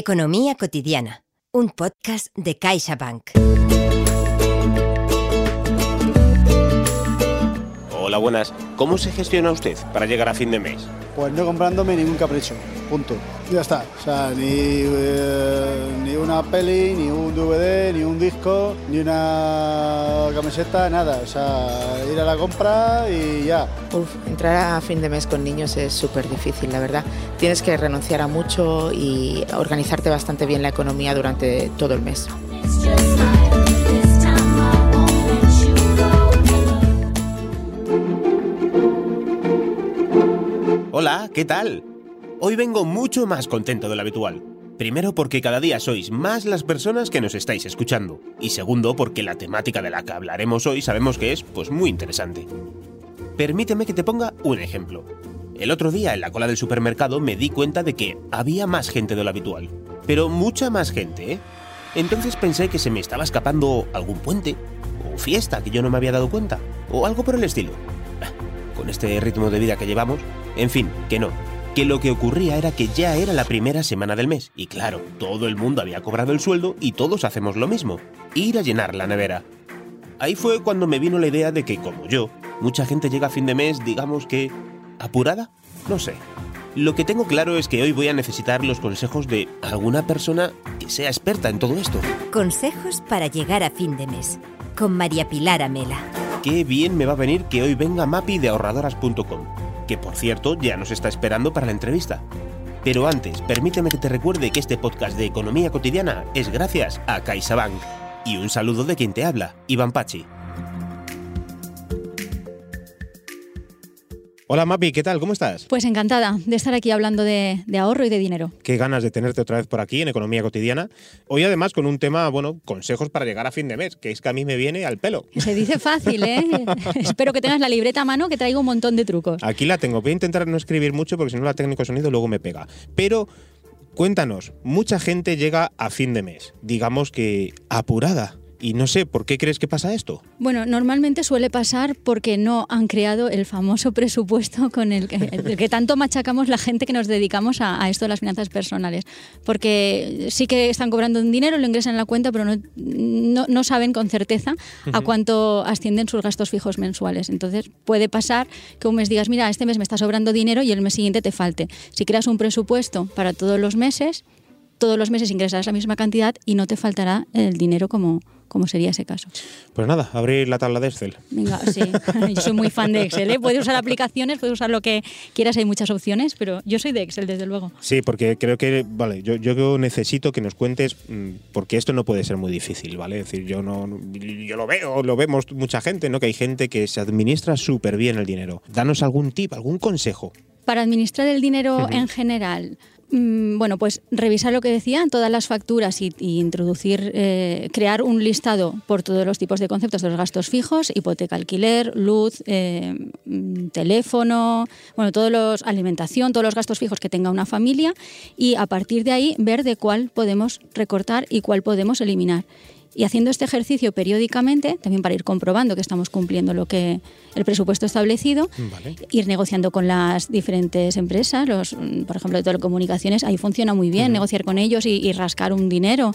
Economía cotidiana, un podcast de CaixaBank. Buenas. ¿Cómo se gestiona usted para llegar a fin de mes? Pues no comprándome ningún capricho, punto. Ya está. O sea, ni, eh, ni una peli, ni un DVD, ni un disco, ni una camiseta, nada. O sea, ir a la compra y ya. Uf, entrar a fin de mes con niños es súper difícil, la verdad. Tienes que renunciar a mucho y organizarte bastante bien la economía durante todo el mes. Hola, ¿qué tal? Hoy vengo mucho más contento de lo habitual. Primero porque cada día sois más las personas que nos estáis escuchando. Y segundo porque la temática de la que hablaremos hoy sabemos que es pues muy interesante. Permíteme que te ponga un ejemplo. El otro día en la cola del supermercado me di cuenta de que había más gente de lo habitual. Pero mucha más gente, ¿eh? Entonces pensé que se me estaba escapando algún puente, o fiesta que yo no me había dado cuenta, o algo por el estilo. Bah, Con este ritmo de vida que llevamos, en fin, que no. Que lo que ocurría era que ya era la primera semana del mes, y claro, todo el mundo había cobrado el sueldo y todos hacemos lo mismo, ir a llenar la nevera. Ahí fue cuando me vino la idea de que, como yo, mucha gente llega a fin de mes, digamos que... ¿Apurada? No sé. Lo que tengo claro es que hoy voy a necesitar los consejos de alguna persona que sea experta en todo esto. Consejos para llegar a fin de mes. Con María Pilar Amela. Qué bien me va a venir que hoy venga Mapi de ahorradoras.com, que por cierto ya nos está esperando para la entrevista. Pero antes, permíteme que te recuerde que este podcast de Economía Cotidiana es gracias a CaixaBank. Y un saludo de quien te habla, Iván Pachi. Hola Mapi, ¿qué tal? ¿Cómo estás? Pues encantada de estar aquí hablando de, de, ahorro y de dinero. Qué ganas de tenerte otra vez por aquí en Economía Cotidiana. Hoy además con un tema, bueno, consejos para llegar a fin de mes, que es que a mí me viene al pelo. Se dice fácil, ¿eh? Espero que tengas la libreta a mano que traigo un montón de trucos. Aquí la tengo. Voy a intentar no escribir mucho porque si no la técnico de sonido luego me pega. Pero cuéntanos, mucha gente llega a fin de mes, digamos que apurada. Y no sé, ¿por qué crees que pasa esto? Bueno, normalmente suele pasar porque no han creado el famoso presupuesto con el que, el que tanto machacamos la gente que nos dedicamos a, a, esto de las finanzas personales. Porque sí que están cobrando un dinero, lo ingresan en la cuenta, pero no, no, no saben con certeza a cuánto ascienden sus gastos fijos mensuales. Entonces puede pasar que un mes digas, mira, este mes me está sobrando dinero y el mes siguiente te falte. Si creas un presupuesto para todos los meses, todos los meses ingresarás la misma cantidad y no te faltará el dinero como, como sería ese caso. Pues nada, abrir la tabla de Excel. Venga, sí, yo soy muy fan de Excel. ¿eh? Puedes usar aplicaciones, puedes usar lo que quieras, hay muchas opciones, pero yo soy de Excel, desde luego. Sí, porque creo que, vale, yo, yo necesito que nos cuentes, porque esto no puede ser muy difícil, ¿vale? Es decir, yo no, yo lo veo, lo vemos mucha gente, ¿no? Que hay gente que se administra súper bien el dinero. Danos algún tip, algún consejo. Para administrar el dinero uh -huh. en general, bueno, pues revisar lo que decían, todas las facturas y, introducir, eh, crear un listado por todos los tipos de conceptos de los gastos fijos, hipoteca, alquiler, luz, eh, teléfono, bueno, todos los alimentación, todos los gastos fijos que tenga una familia y a partir de ahí ver de cuál podemos recortar y cuál podemos eliminar. Y haciendo este ejercicio periódicamente, también para ir comprobando que estamos cumpliendo lo que el presupuesto establecido, vale. ir negociando con las diferentes empresas, los, por ejemplo, de telecomunicaciones, ahí funciona muy bien uh -huh. negociar con ellos y, y, rascar un dinero.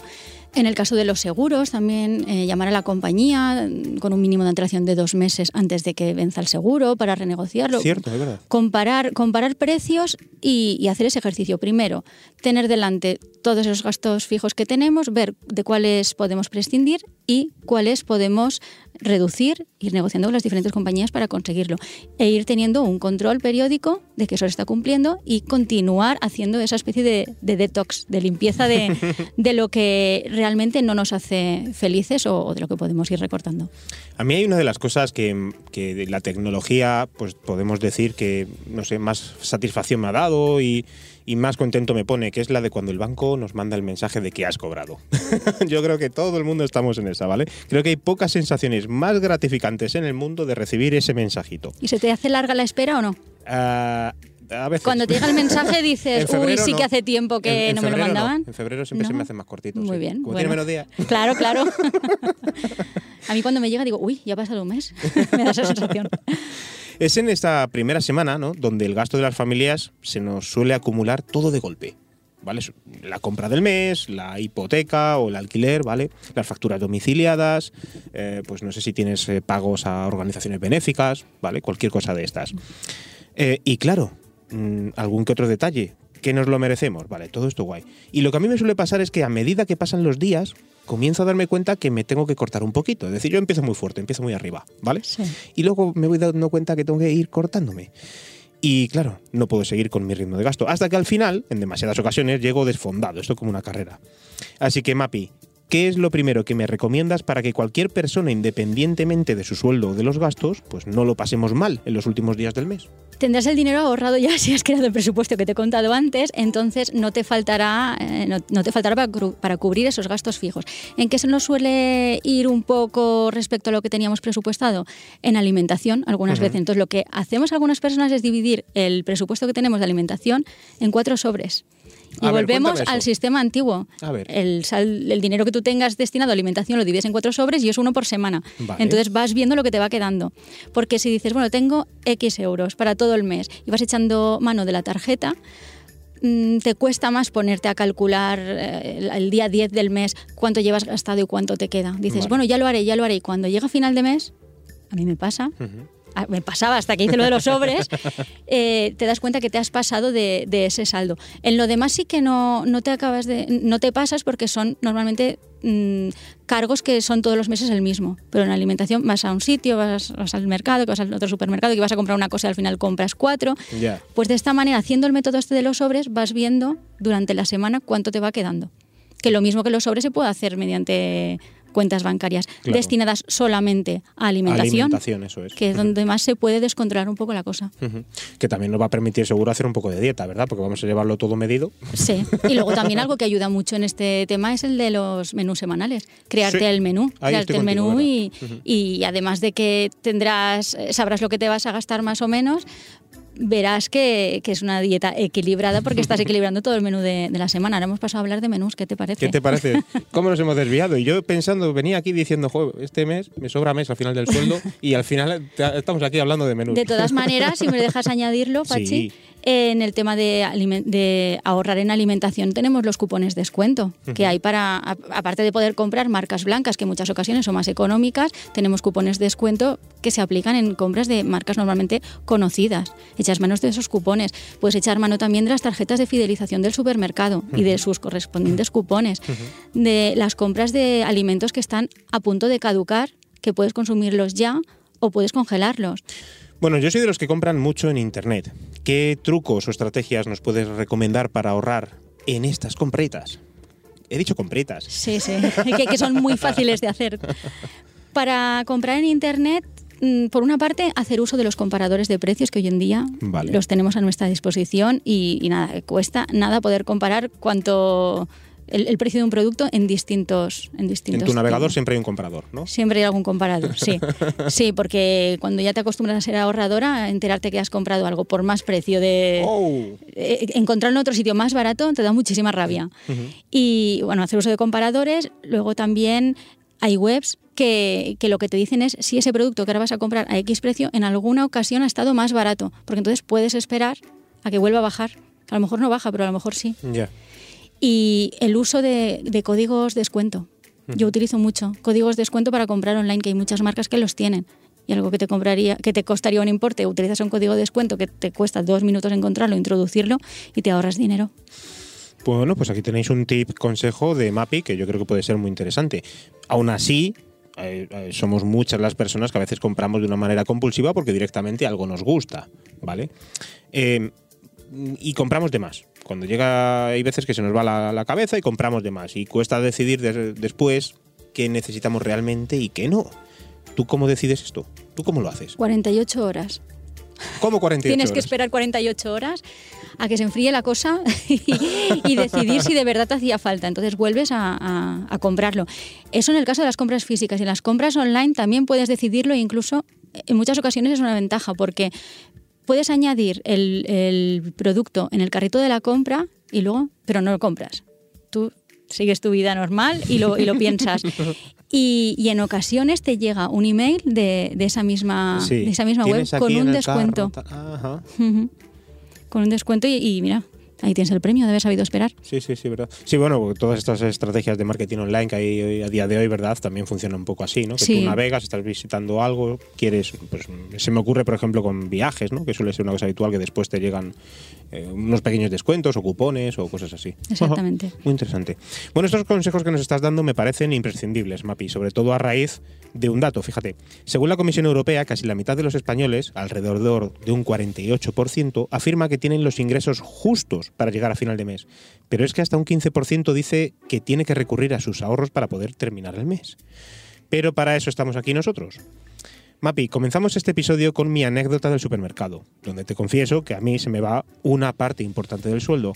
En el caso de los seguros, también eh, llamar a la compañía con un mínimo de antelación de dos meses antes de que venza el seguro para renegociarlo. Cierto, es verdad. Comparar, comparar precios y, y hacer ese ejercicio. Primero, tener delante todos esos gastos fijos que tenemos, ver de cuáles podemos prescindir y cuáles podemos reducir, ir negociando con las diferentes compañías para conseguirlo e ir teniendo un control periódico de que eso se está cumpliendo y continuar haciendo esa especie de, de detox, de limpieza de, de, lo que realmente no nos hace felices o, o, de lo que podemos ir recortando. A mí hay una de las cosas que, que de la tecnología, pues podemos decir que, no sé, más satisfacción me ha dado y, y más contento me pone, que es la de cuando el banco nos manda el mensaje de que has cobrado. Yo creo que todo el mundo estamos en esa, ¿vale? Creo que hay pocas sensaciones más gratificantes en el mundo de recibir ese mensajito. ¿Y se te hace larga la espera o no? Uh, a veces. Cuando te llega el mensaje dices, uy, sí no. que hace tiempo que en, en no me lo mandaban. No. En febrero siempre se me hacen más cortitos. Muy sí. bien. Como bueno. tiene menos días. Claro, claro. a mí cuando me llega digo, uy, ya ha pasado un mes. me da esa sensación. Es en esta primera semana, ¿no? Donde el gasto de las familias se nos suele acumular todo de golpe. ¿vale? La compra del mes, la hipoteca o el alquiler, ¿vale? Las facturas domiciliadas, eh, pues no sé si tienes eh, pagos a organizaciones benéficas, ¿vale? Cualquier cosa de estas. Eh, y claro, mm, algún que otro detalle, que nos lo merecemos, vale, todo esto guay. Y lo que a mí me suele pasar es que a medida que pasan los días, comienzo a darme cuenta que me tengo que cortar un poquito. Es decir, yo empiezo muy fuerte, empiezo muy arriba, ¿vale? Sí. Y luego me voy dando cuenta que tengo que ir cortándome. Y claro, no puedo seguir con mi ritmo de gasto. Hasta que al final, en demasiadas ocasiones, llego desfondado. Esto como una carrera. Así que, Mapi, ¿qué es lo primero que me recomiendas para que cualquier persona, independientemente de su sueldo o de los gastos, pues no lo pasemos mal en los últimos días del mes? Tendrás el dinero ahorrado ya si has creado el presupuesto que te he contado antes, entonces no te faltará, eh, no, no te faltará para cubrir esos gastos fijos. ¿En qué se nos suele ir un poco respecto a lo que teníamos presupuestado? En alimentación, algunas veces. Entonces, lo que hacemos algunas personas es dividir el presupuesto que tenemos de alimentación en cuatro sobres. Y A volvemos al sistema antiguo. A ver. El, sal- el dinero que tú tengas destinado a alimentación lo divides en cuatro sobres y es uno por semana. Vale. Entonces vas viendo lo que te va quedando. Porque si dices, bueno, tengo X euros para todo el mes y vas echando mano de la tarjeta, mm, te cuesta más ponerte a calcular eh, el, día 10 del mes cuánto llevas gastado y cuánto te queda. Dices, Vale. bueno, ya lo haré, ya lo haré. Y cuando llega final de mes, a mí me pasa, me pasaba hasta que hice lo de los sobres, eh, te das cuenta que te has pasado de, de ese saldo. En lo demás sí que no, no te acabas de, no te pasas porque son normalmente mm, cargos que son todos los meses el mismo. Pero en alimentación vas a un sitio, vas, vas al mercado, que vas al otro supermercado, que vas a comprar una cosa y al final compras cuatro. Pues de esta manera, haciendo el método este de los sobres, vas viendo durante la semana cuánto te va quedando. Que lo mismo que los sobres se puede hacer mediante cuentas bancarias Claro. destinadas solamente a alimentación, Alimentación, eso es. que es donde más se puede descontrolar un poco la cosa. Que también nos va a permitir seguro hacer un poco de dieta, ¿verdad? Porque vamos a llevarlo todo medido. Sí, y luego también algo que ayuda mucho en este tema es el de los menús semanales. Crearte Sí. el menú, Ahí crearte el menú y, y además de que tendrás, eh, sabrás lo que te vas a gastar más o menos, verás que, que es una dieta equilibrada porque estás equilibrando todo el menú de, de la semana. Ahora hemos pasado a hablar de menús, ¿qué te parece? ¿Qué te parece? ¿Cómo nos hemos desviado? Y yo pensando, venía aquí diciendo, "Jo, este mes me sobra mes al final del sueldo y al final estamos aquí hablando de menús. De todas maneras, si me dejas añadirlo, Pachi, Sí. en el tema de, ahorrar en alimentación tenemos los cupones descuento que hay para, a- aparte de poder comprar marcas blancas, que en muchas ocasiones son más económicas, tenemos cupones descuento que se aplican en compras de marcas normalmente conocidas. Echas manos de esos cupones. Puedes echar mano también de las tarjetas de fidelización del supermercado y de sus correspondientes cupones. De las compras de alimentos que están a punto de caducar, que puedes consumirlos ya o puedes congelarlos. Bueno, yo soy de los que compran mucho en internet. ¿Qué trucos o estrategias nos puedes recomendar para ahorrar en estas compritas? He dicho compritas. Sí, sí, que, que son muy fáciles de hacer. Para comprar en Internet, por una parte, hacer uso de los comparadores de precios que hoy en día Vale. los tenemos a nuestra disposición y, y nada, cuesta nada poder comparar cuánto el, el precio de un producto en distintos en distintos En tu navegador siempre hay un comparador, ¿no? Siempre hay algún comparador, sí. Sí, porque cuando ya te acostumbras a ser ahorradora, enterarte que has comprado algo por más precio de, ¡Oh! eh, encontrarlo en otro sitio más barato te da muchísima rabia. Y bueno, hacer uso de comparadores. Luego también hay webs que, que lo que te dicen es si ese producto que ahora vas a comprar a X precio en alguna ocasión ha estado más barato. Porque entonces puedes esperar a que vuelva a bajar. A lo mejor no baja, pero a lo mejor sí. Y el uso de, de códigos descuento. Yo utilizo mucho códigos descuento para comprar online, que hay muchas marcas que los tienen. Y algo que te compraría, que te costaría un importe, utilizas un código de descuento que te cuesta dos minutos encontrarlo, introducirlo y te ahorras dinero. Bueno, pues aquí tenéis un tip, consejo de Mapi que yo creo que puede ser muy interesante. Aún así, eh, eh, somos muchas las personas que a veces compramos de una manera compulsiva porque directamente algo nos gusta, ¿vale? Eh, y compramos de más. Cuando llega, hay veces que se nos va la, la cabeza y compramos de más. Y cuesta decidir des- después qué necesitamos realmente y qué no. ¿Tú cómo decides esto? ¿Tú cómo lo haces? 48 horas. ¿Cómo 48 Tienes que esperar 48 horas a que se enfríe la cosa y, y decidir si de verdad te hacía falta. Entonces vuelves a, a- a comprarlo. Eso en el caso de las compras físicas. Y en las compras online también puedes decidirlo e incluso en muchas ocasiones es una ventaja porque puedes añadir el, el producto en el carrito de la compra y luego, pero no lo compras. Tú sigues tu vida normal y lo, y lo piensas. Y, y en ocasiones te llega un email de, de esa misma, Sí. de esa misma web con un descuento. Ajá. Con un descuento y, y mira, ahí tienes el premio de haber sabido esperar. Sí, sí, sí, verdad. Sí, bueno, todas estas estrategias de marketing online que hay hoy- a día de hoy, ¿verdad? También funcionan un poco así, ¿no? Que Sí. tú navegas, estás visitando algo, quieres, pues se me ocurre, por ejemplo, con viajes, ¿no? Que suele ser una cosa habitual que después te llegan eh, unos pequeños descuentos o cupones o cosas así. Exactamente. Ajá, Muy interesante. Bueno, estos consejos que nos estás dando me parecen imprescindibles, Mapi, sobre todo a raíz de un dato. Fíjate, según la Comisión Europea, casi la mitad de los españoles, alrededor de un 48%, afirma que tienen los ingresos justos para llegar a final de mes. Pero es que hasta un 15% dice que tiene que recurrir a sus ahorros para poder terminar el mes. Pero para eso estamos aquí nosotros. Mapi, comenzamos este episodio con mi anécdota del supermercado, donde te confieso que a mí se me va una parte importante del sueldo.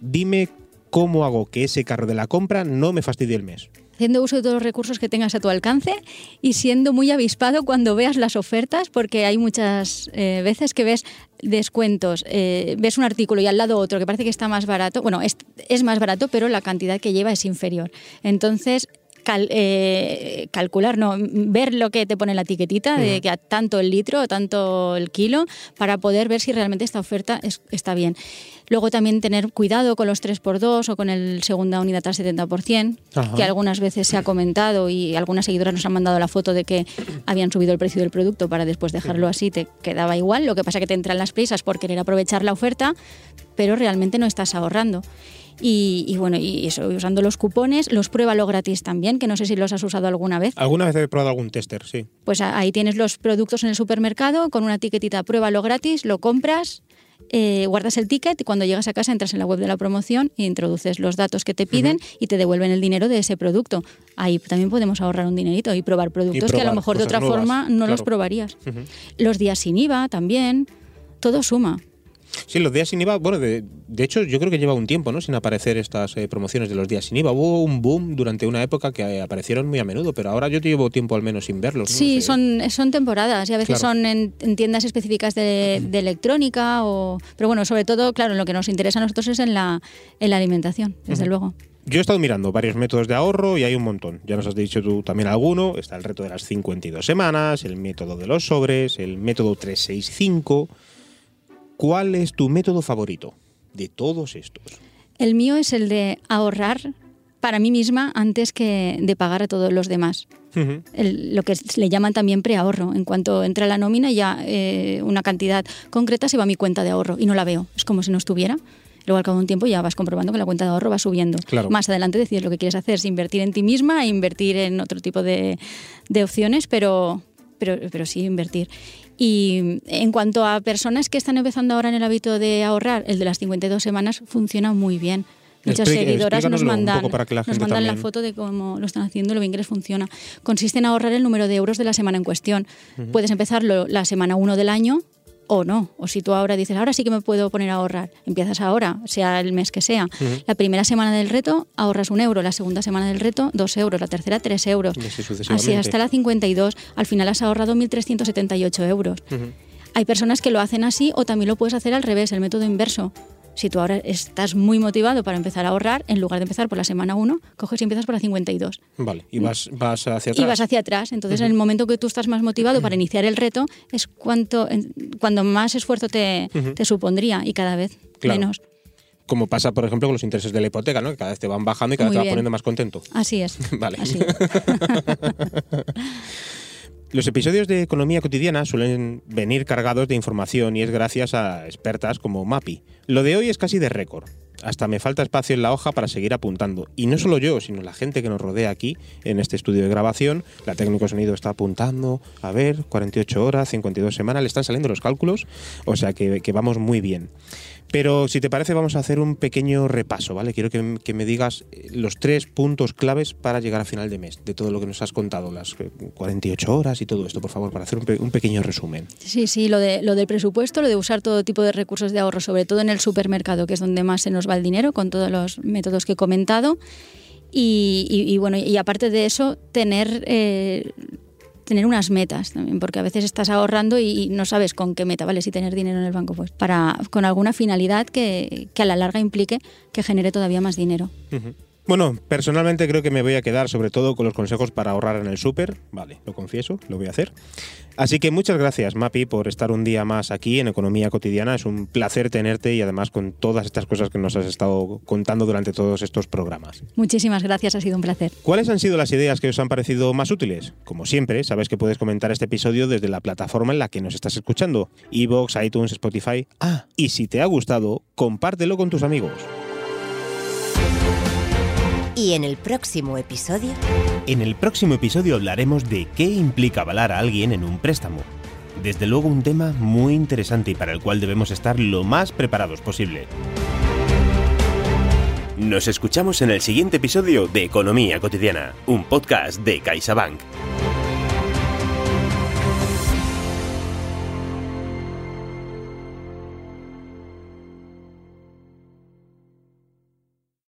Dime cómo hago que ese carro de la compra no me fastidie el mes. haciendo uso de todos los recursos que tengas a tu alcance y siendo muy avispado cuando veas las ofertas, porque hay muchas eh, veces que ves descuentos, eh, ves un artículo y al lado otro que parece que está más barato, bueno, es, es más barato, pero la cantidad que lleva es inferior. Entonces, cal- eh, calcular, no, ver lo que te pone la etiquetita, de que a tanto el litro o tanto el kilo, para poder ver si realmente esta oferta es- está bien. Luego también tener cuidado con los 3x2 o con el segunda unidad al 70%, Ajá. que algunas veces se ha comentado y algunas seguidoras nos han mandado la foto de que habían subido el precio del producto para después dejarlo así, te quedaba igual. Lo que pasa que te entran las prisas por querer aprovechar la oferta, pero realmente no estás ahorrando. Y, y bueno, y eso, usando los cupones, los pruébalo gratis también, que no sé si los has usado alguna vez. Alguna vez he probado algún tester, sí. Pues ahí tienes los productos en el supermercado con una etiquetita pruébalo gratis, lo compras, eh, guardas el ticket y cuando llegas a casa entras en la web de la promoción e introduces los datos que te piden y te devuelven el dinero de ese producto. Ahí también podemos ahorrar un dinerito y probar productos que a lo mejor de otra nuevas, forma no los probarías. Los días sin IVA también, todo suma. Sí, los días sin IVA, bueno, de, de hecho yo creo que lleva un tiempo, ¿no? Sin aparecer estas eh, promociones de los días sin IVA. Hubo un boom durante una época que eh, aparecieron muy a menudo, pero ahora yo llevo tiempo al menos sin verlos. ¿no? Sí, No sé. son, son temporadas y a veces Claro. son en, en tiendas específicas de, de electrónica, o, pero bueno, sobre todo, claro, lo que nos interesa a nosotros es en la, en la alimentación, desde luego. Yo he estado mirando varios métodos de ahorro y hay un montón. Ya nos has dicho tú también alguno. Está el reto de las 52 semanas, el método de los sobres, el método 365. ¿Cuál es tu método favorito de todos estos? El mío es el de ahorrar para mí misma antes que de pagar a todos los demás. Ujú. El- lo que le llaman también preahorro. En cuanto entra la nómina, ya eh, una cantidad concreta se va a mi cuenta de ahorro y no la veo. Es como si no estuviera. Luego al cabo de un tiempo ya vas comprobando que la cuenta de ahorro va subiendo. Claro. Más adelante decides lo que quieres hacer, si invertir en ti misma e invertir en otro tipo de, de opciones, pero, pero, pero sí invertir. Y en cuanto a personas que están empezando ahora en el hábito de ahorrar, el de las 52 semanas funciona muy bien. Muchas Explique- seguidoras nos mandan, la nos mandan la foto de cómo lo están haciendo, lo bien que les funciona. Consiste en ahorrar el número de euros de la semana en cuestión. Puedes empezarlo la semana 1 del año o no. O si tú ahora dices, ahora sí que me puedo poner a ahorrar, empiezas ahora, sea el mes que sea. La primera semana del reto ahorras un euro, la segunda semana del reto dos euros, la tercera tres euros. Y así hasta la 52. Al final has ahorrado 1.378 euros. Ujú. Hay personas que lo hacen así o también lo puedes hacer al revés, el método inverso. Si tú ahora estás muy motivado para empezar a ahorrar, en lugar de empezar por la semana 1, coges y empiezas por la 52. Vale, y vas, vas hacia atrás. Y vas hacia atrás. Entonces, en el momento que tú estás más motivado para iniciar el reto, es cuanto, cuando más esfuerzo te, te supondría y cada vez Claro. menos. Como pasa, por ejemplo, con los intereses de la hipoteca, ¿no? Que cada vez te van bajando y cada Muy vez te vas bien. poniendo más contento. Así es. Vale. Así es. Los episodios de Economía Cotidiana suelen venir cargados de información y es gracias a expertas como Mapi. Lo de hoy es casi de récord. Hasta me falta espacio en la hoja para seguir apuntando. Y no solo yo, sino la gente que nos rodea aquí en este estudio de grabación. La técnico sonido está apuntando. A ver, 48 horas, 52 semanas, le están saliendo los cálculos. O sea que, que vamos muy bien. Pero si te parece, vamos a hacer un pequeño repaso, ¿vale? Quiero que, me digas eh, los tres puntos claves para llegar a final de mes, de todo lo que nos has contado, las eh, 48 horas y todo esto, por favor, para hacer un, pe- un pequeño resumen. Sí, sí, lo, de, lo del presupuesto, lo de usar todo tipo de recursos de ahorro, sobre todo en el supermercado, que es donde más se nos va el dinero, con todos los métodos que he comentado. Y bueno, y aparte de eso, tener, eh, tener unas metas también, porque a veces estás ahorrando y, no sabes con qué meta, ¿vale? Si tener dinero en el banco, pues para, con alguna finalidad que, que a la larga implique que genere todavía más dinero. Bueno, personalmente creo que me voy a quedar sobre todo con los consejos para ahorrar en el súper. Vale, lo confieso, lo voy a hacer. Así que muchas gracias, Mapi, por estar un día más aquí en Economía Cotidiana. Es un placer tenerte y además con todas estas cosas que nos has estado contando durante todos estos programas. Muchísimas gracias, ha sido un placer. ¿Cuáles han sido las ideas que os han parecido más útiles? Como siempre, sabes que puedes comentar este episodio desde la plataforma en la que nos estás escuchando, iVoox, iTunes, Spotify. Ah, y si te ha gustado, compártelo con tus amigos. Y en el próximo episodio... En el próximo episodio hablaremos de qué implica avalar a alguien en un préstamo. Desde luego un tema muy interesante y para el cual debemos estar lo más preparados posible. Nos escuchamos en el siguiente episodio de Economía Cotidiana, un podcast de CaixaBank.